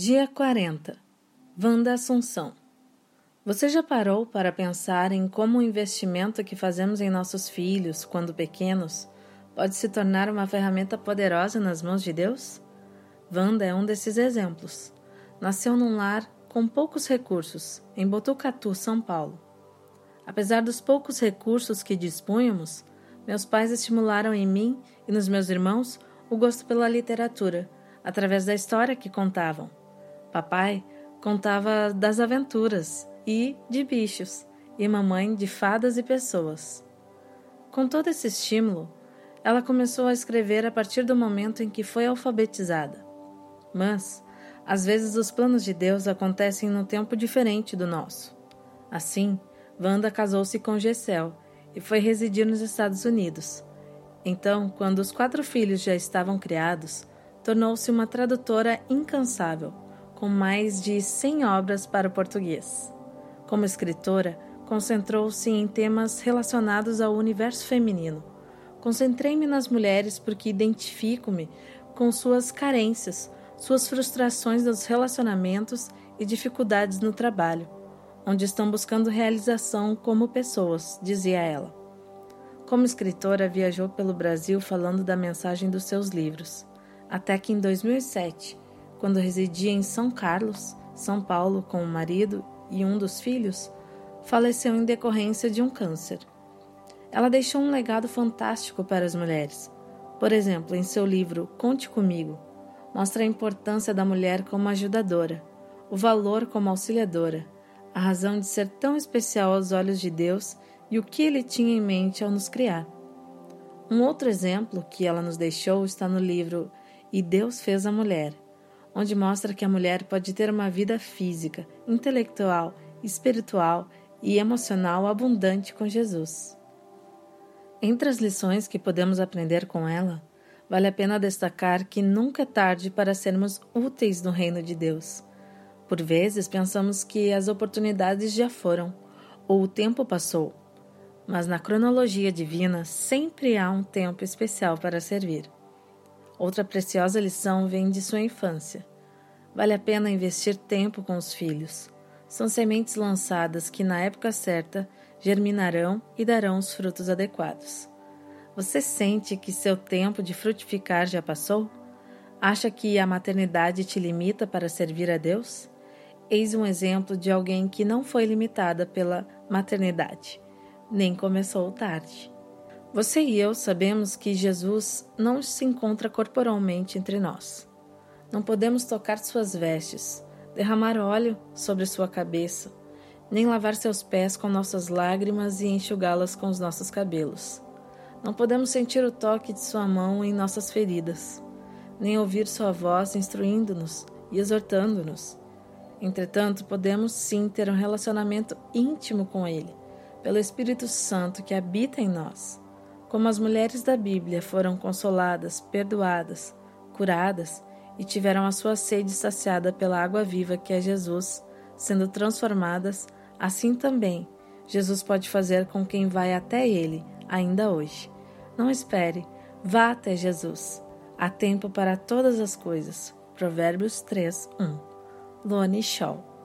Dia 40 Vanda Assunção Você já parou para pensar em como o investimento que fazemos em nossos filhos, quando pequenos, pode se tornar uma ferramenta poderosa nas mãos de Deus? Wanda é um desses exemplos. Nasceu num lar com poucos recursos, em Botucatu, São Paulo. Apesar dos poucos recursos que dispunhamos, meus pais estimularam em mim e nos meus irmãos o gosto pela literatura, através da história que contavam. Papai contava das aventuras e de bichos, e mamãe de fadas e pessoas. Com todo esse estímulo, ela começou a escrever a partir do momento em que foi alfabetizada. Mas, às vezes, os planos de Deus acontecem num tempo diferente do nosso. Assim, Wanda casou-se com Gessel e foi residir nos Estados Unidos. Então, quando os quatro filhos já estavam criados, tornou-se uma tradutora incansável com mais de 100 obras para o português. Como escritora, concentrou-se em temas relacionados ao universo feminino. Concentrei-me nas mulheres porque identifico-me com suas carências, suas frustrações nos relacionamentos e dificuldades no trabalho, onde estão buscando realização como pessoas, dizia ela. Como escritora, viajou pelo Brasil falando da mensagem dos seus livros, até que em 2007 quando residia em São Carlos, São Paulo, com o marido e um dos filhos, faleceu em decorrência de um câncer. Ela deixou um legado fantástico para as mulheres. Por exemplo, em seu livro Conte Comigo, mostra a importância da mulher como ajudadora, o valor como auxiliadora, a razão de ser tão especial aos olhos de Deus e o que ele tinha em mente ao nos criar. Um outro exemplo que ela nos deixou está no livro E Deus Fez a Mulher, onde mostra que a mulher pode ter uma vida física, intelectual, espiritual e emocional abundante com Jesus. Entre as lições que podemos aprender com ela, vale a pena destacar que nunca é tarde para sermos úteis no reino de Deus. Por vezes pensamos que as oportunidades já foram ou o tempo passou, mas na cronologia divina sempre há um tempo especial para servir. Outra preciosa lição vem de sua infância. Vale a pena investir tempo com os filhos. São sementes lançadas que, na época certa, germinarão e darão os frutos adequados. Você sente que seu tempo de frutificar já passou? Acha que a maternidade te limita para servir a Deus? Eis um exemplo de alguém que não foi limitada pela maternidade, nem começou tarde. Você e eu sabemos que Jesus não se encontra corporalmente entre nós. Não podemos tocar suas vestes, derramar óleo sobre sua cabeça, nem lavar seus pés com nossas lágrimas e enxugá-las com os nossos cabelos. Não podemos sentir o toque de sua mão em nossas feridas, nem ouvir sua voz instruindo-nos e exortando-nos. Entretanto, podemos sim ter um relacionamento íntimo com Ele, pelo Espírito Santo que habita em nós como as mulheres da Bíblia foram consoladas, perdoadas, curadas e tiveram a sua sede saciada pela água viva que é Jesus, sendo transformadas, assim também Jesus pode fazer com quem vai até Ele, ainda hoje. Não espere, vá até Jesus. Há tempo para todas as coisas. Provérbios 3, 1. Lone Shaw